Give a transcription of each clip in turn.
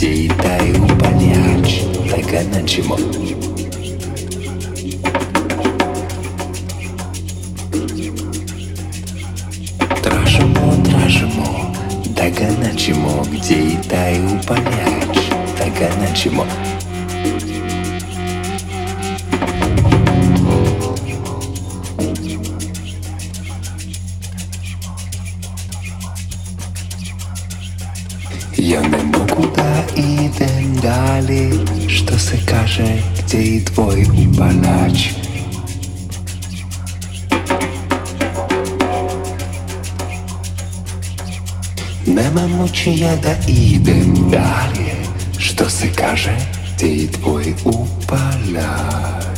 DJ серце каже, где и твой палач. Нема я да ідем далі, що се каже, ти твой упаляч.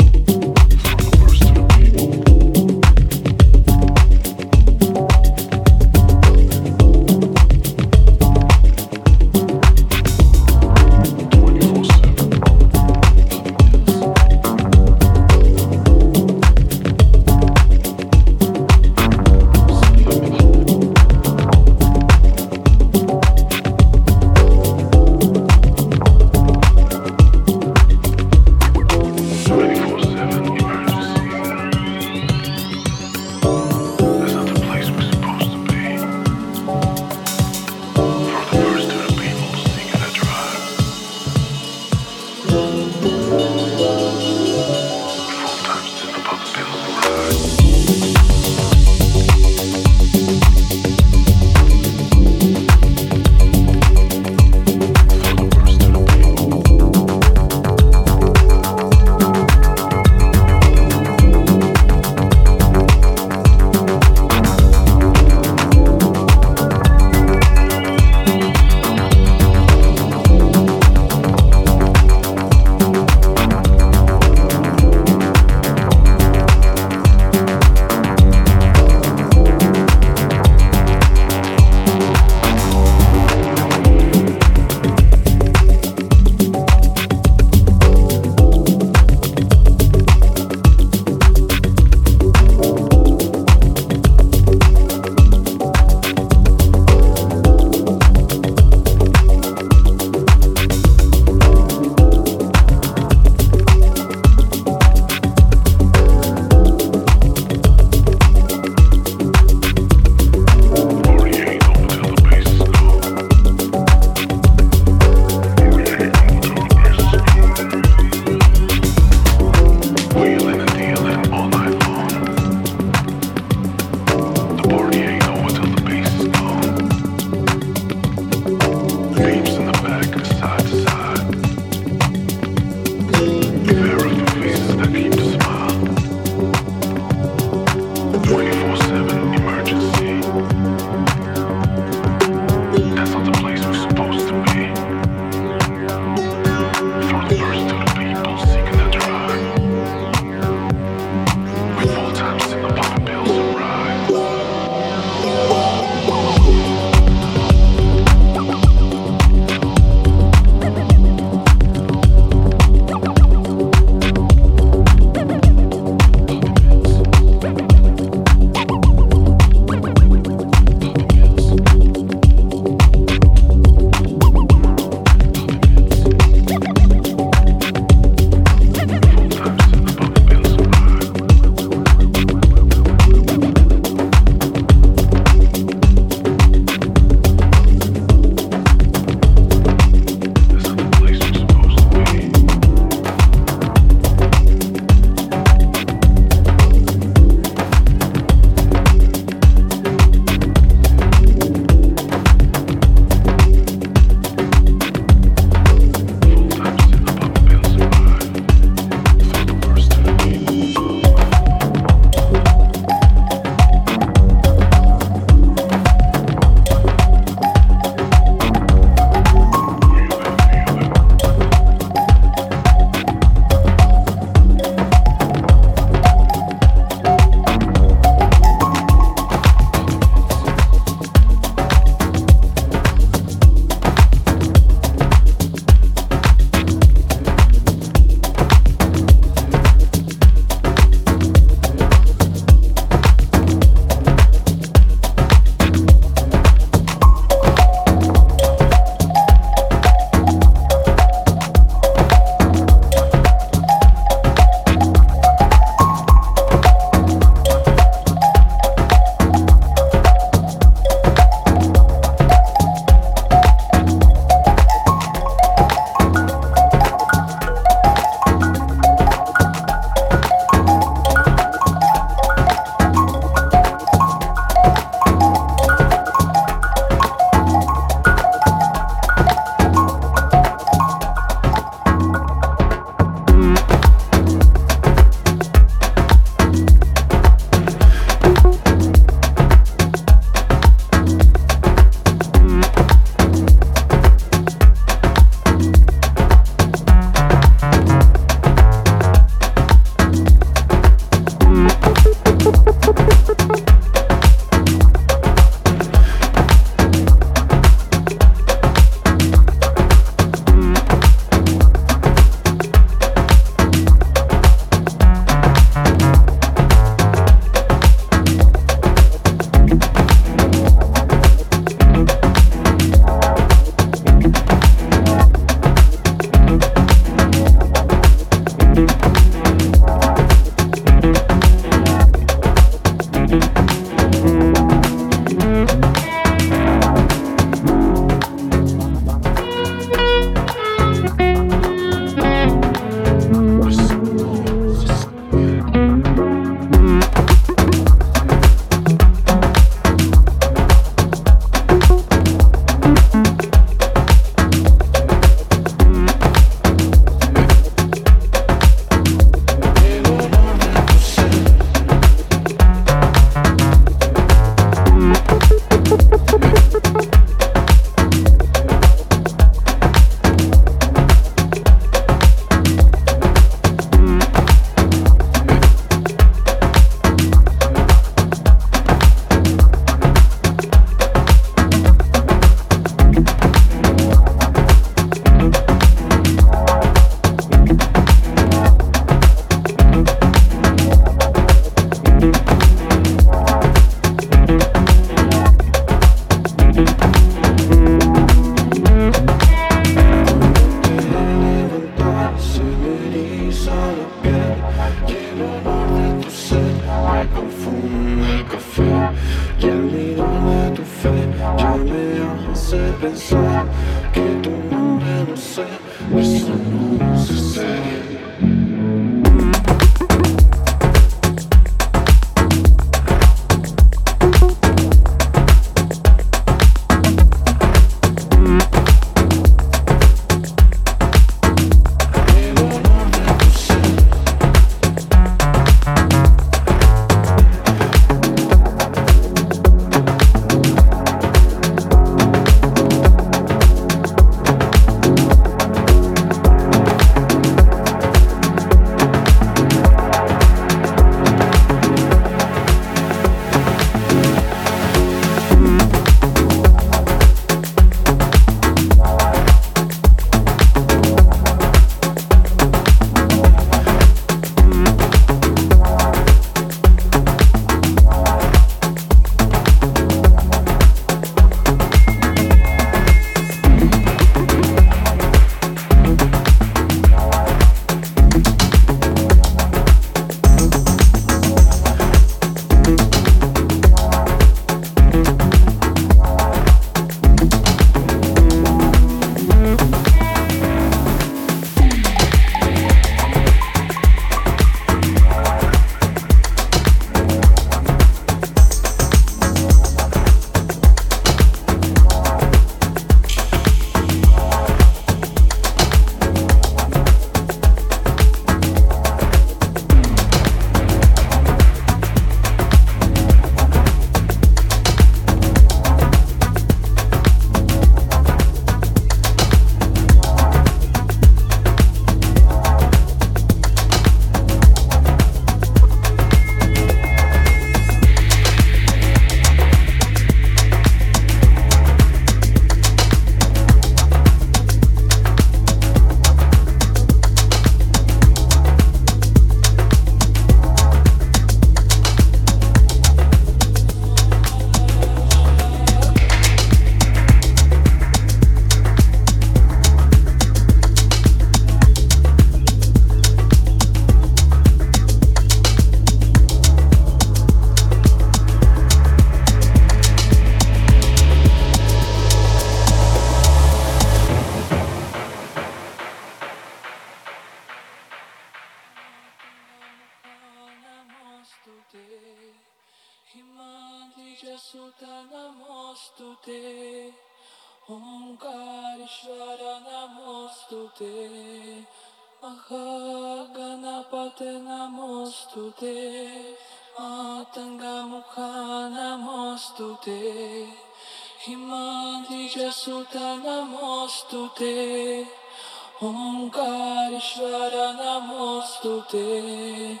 мости,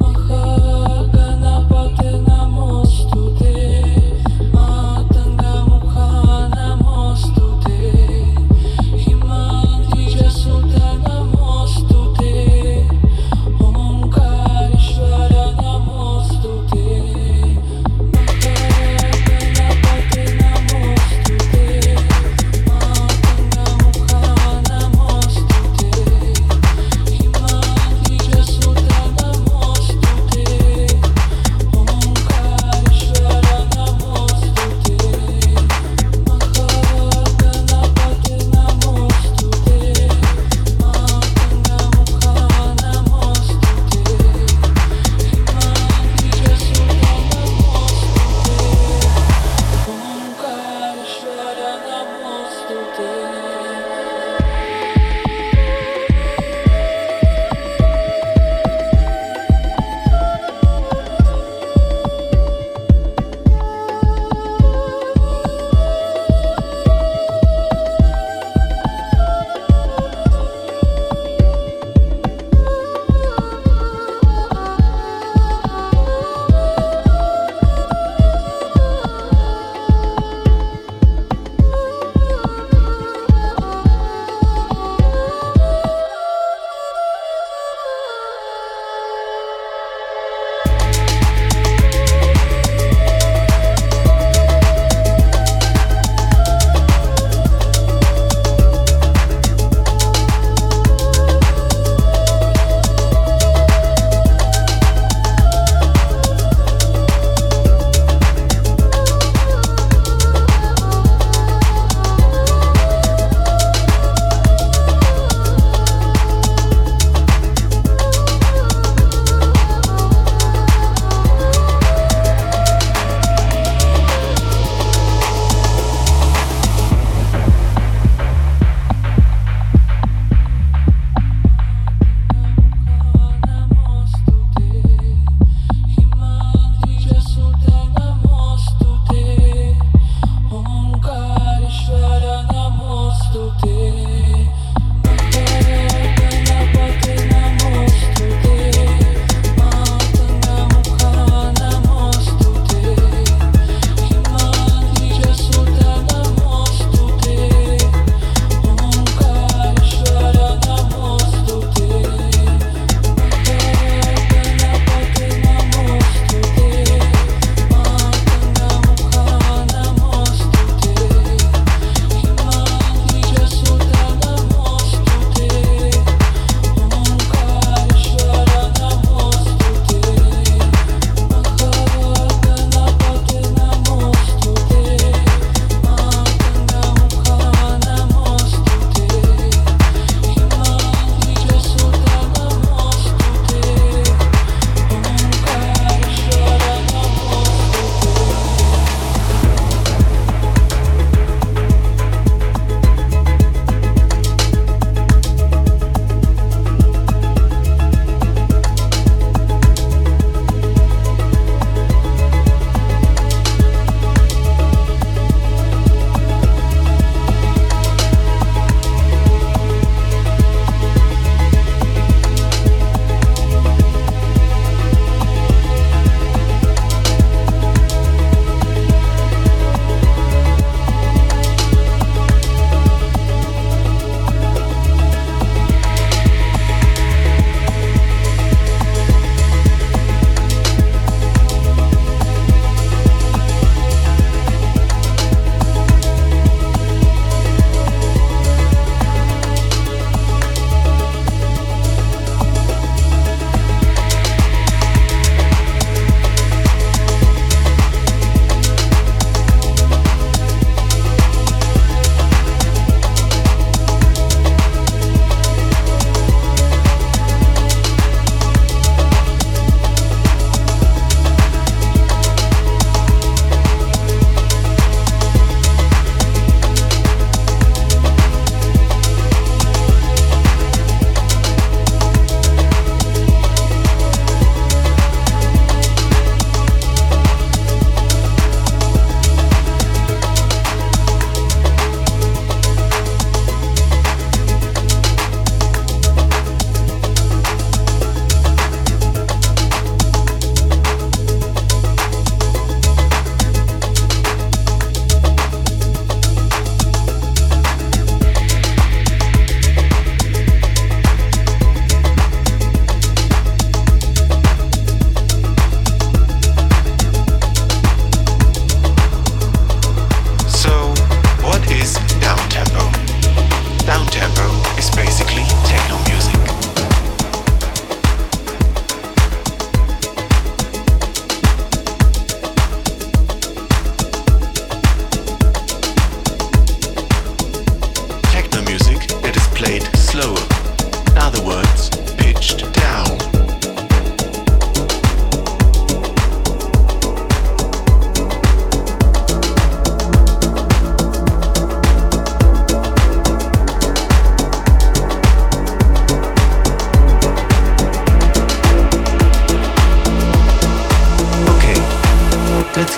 Махага на пътя на мостове.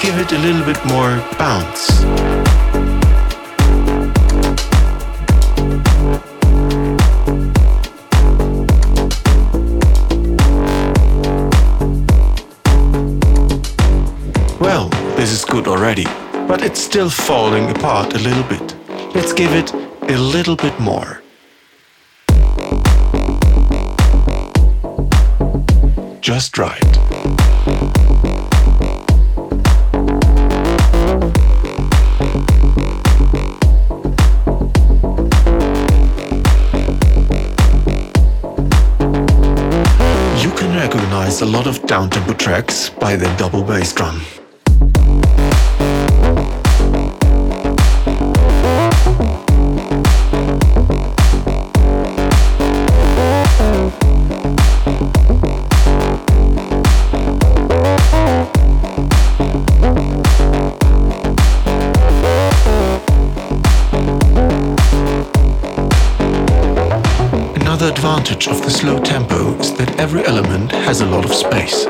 Give it a little bit more bounce. Well, this is good already, but it's still falling apart a little bit. Let's give it a little bit more. Just right. Recognize a lot of downtempo tracks by the double bass drum. Advantage of the slow tempo is that every element has a lot of space.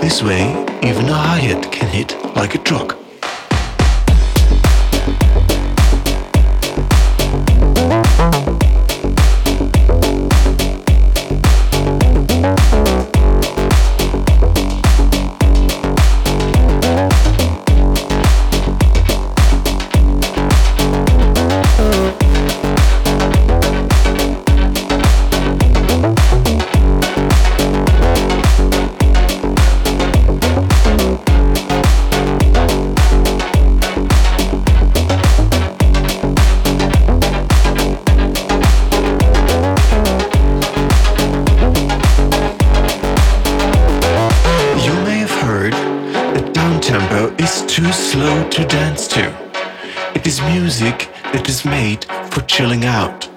This way, even a hi-hat can hit like a truck. Is too slow to dance to. It is music that is made for chilling out.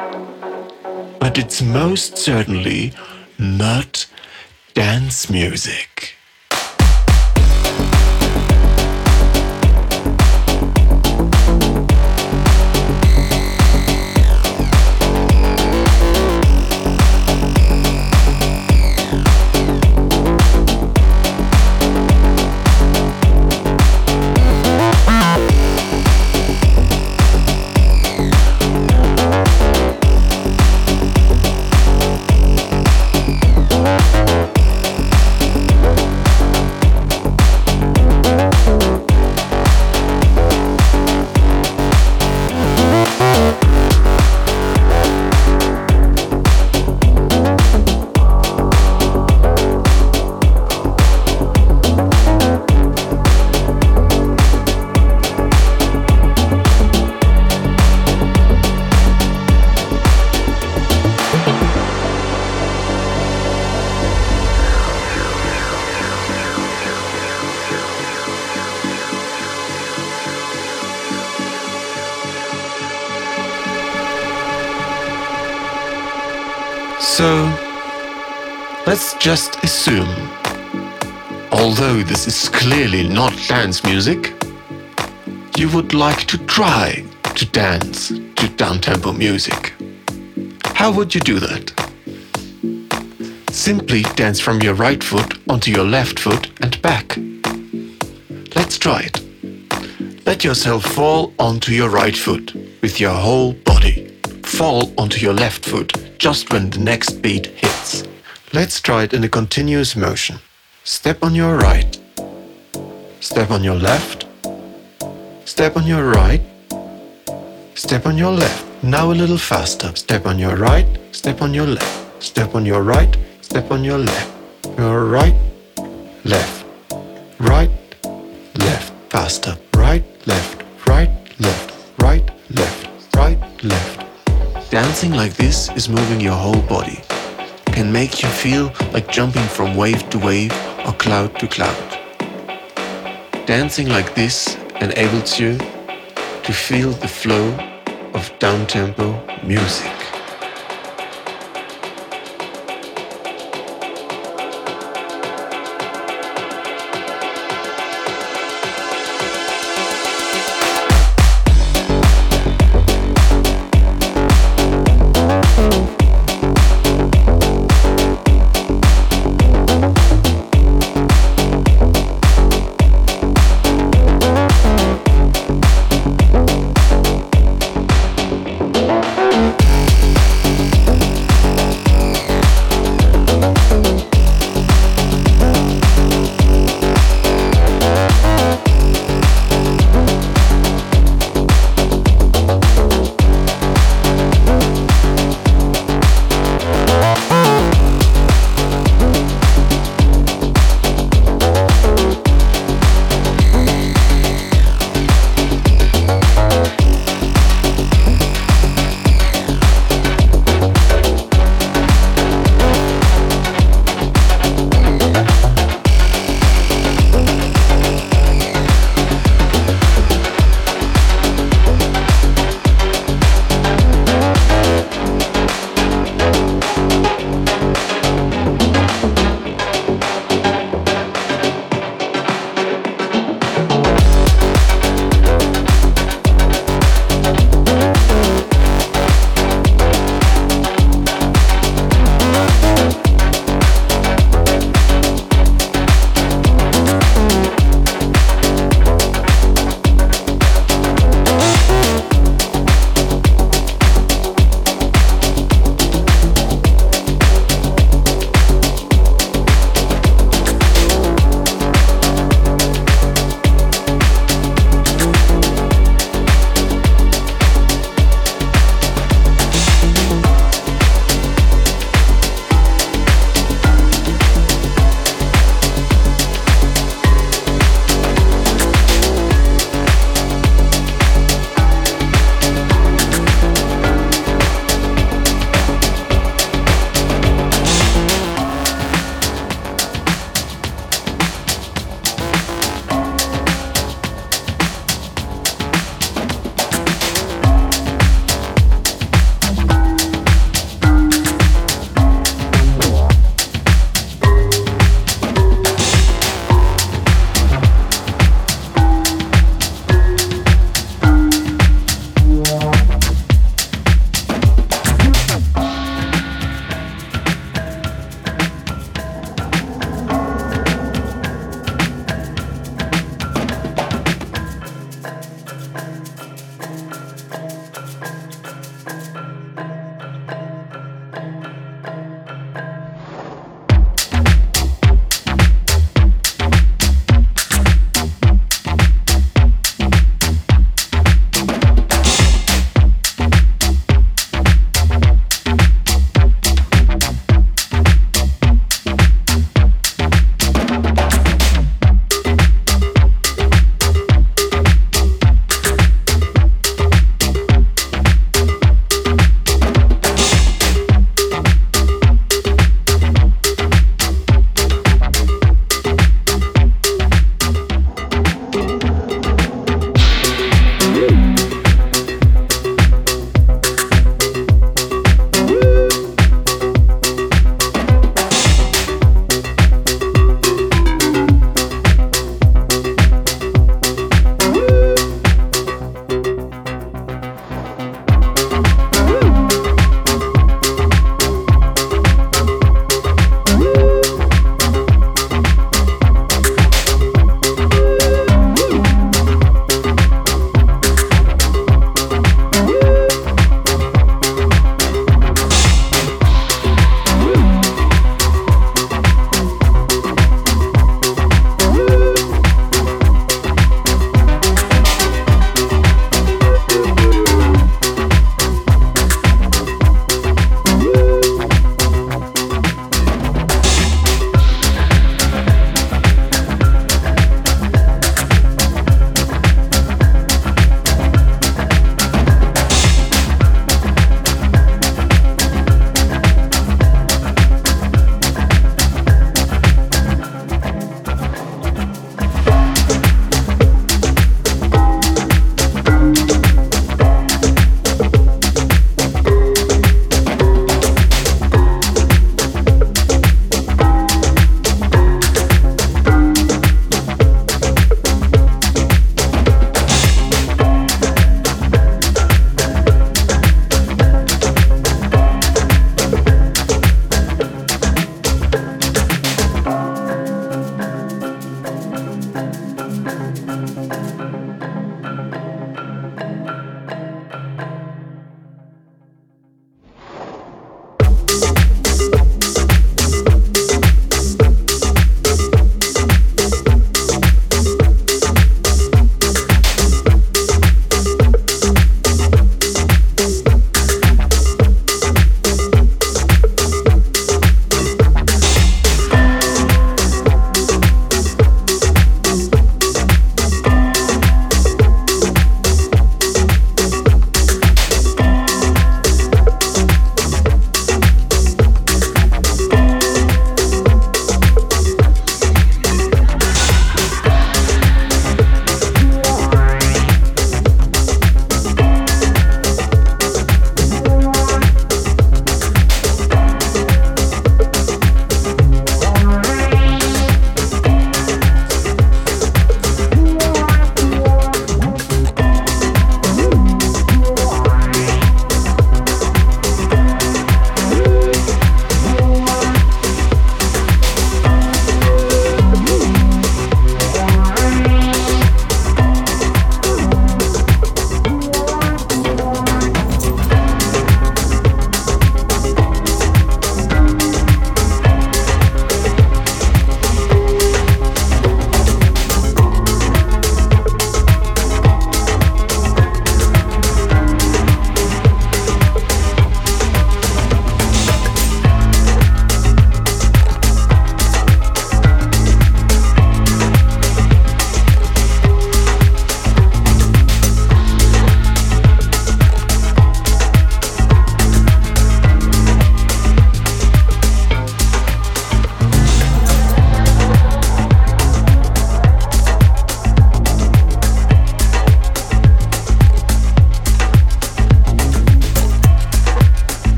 But it's most certainly not dance music. Just assume, although this is clearly not dance music, you would like to try to dance to downtempo music. How would you do that? Simply dance from your right foot onto your left foot and back. Let's try it. Let yourself fall onto your right foot with your whole body. Fall onto your left foot just when the next beat hits. Let's try it in a continuous motion. Step on your right. Step on your left. Step on your right. Step on your left. Now a little faster. Step on your right. Step on your left. Step on your right. Step on your left. Your right. Left. Right. Left. Faster. Right. Left. Right. Left. Right. Left. Right. Left. Dancing like this is moving your whole body. Can make you feel like jumping from wave to wave or cloud to cloud. Dancing like this enables you to feel the flow of downtempo music.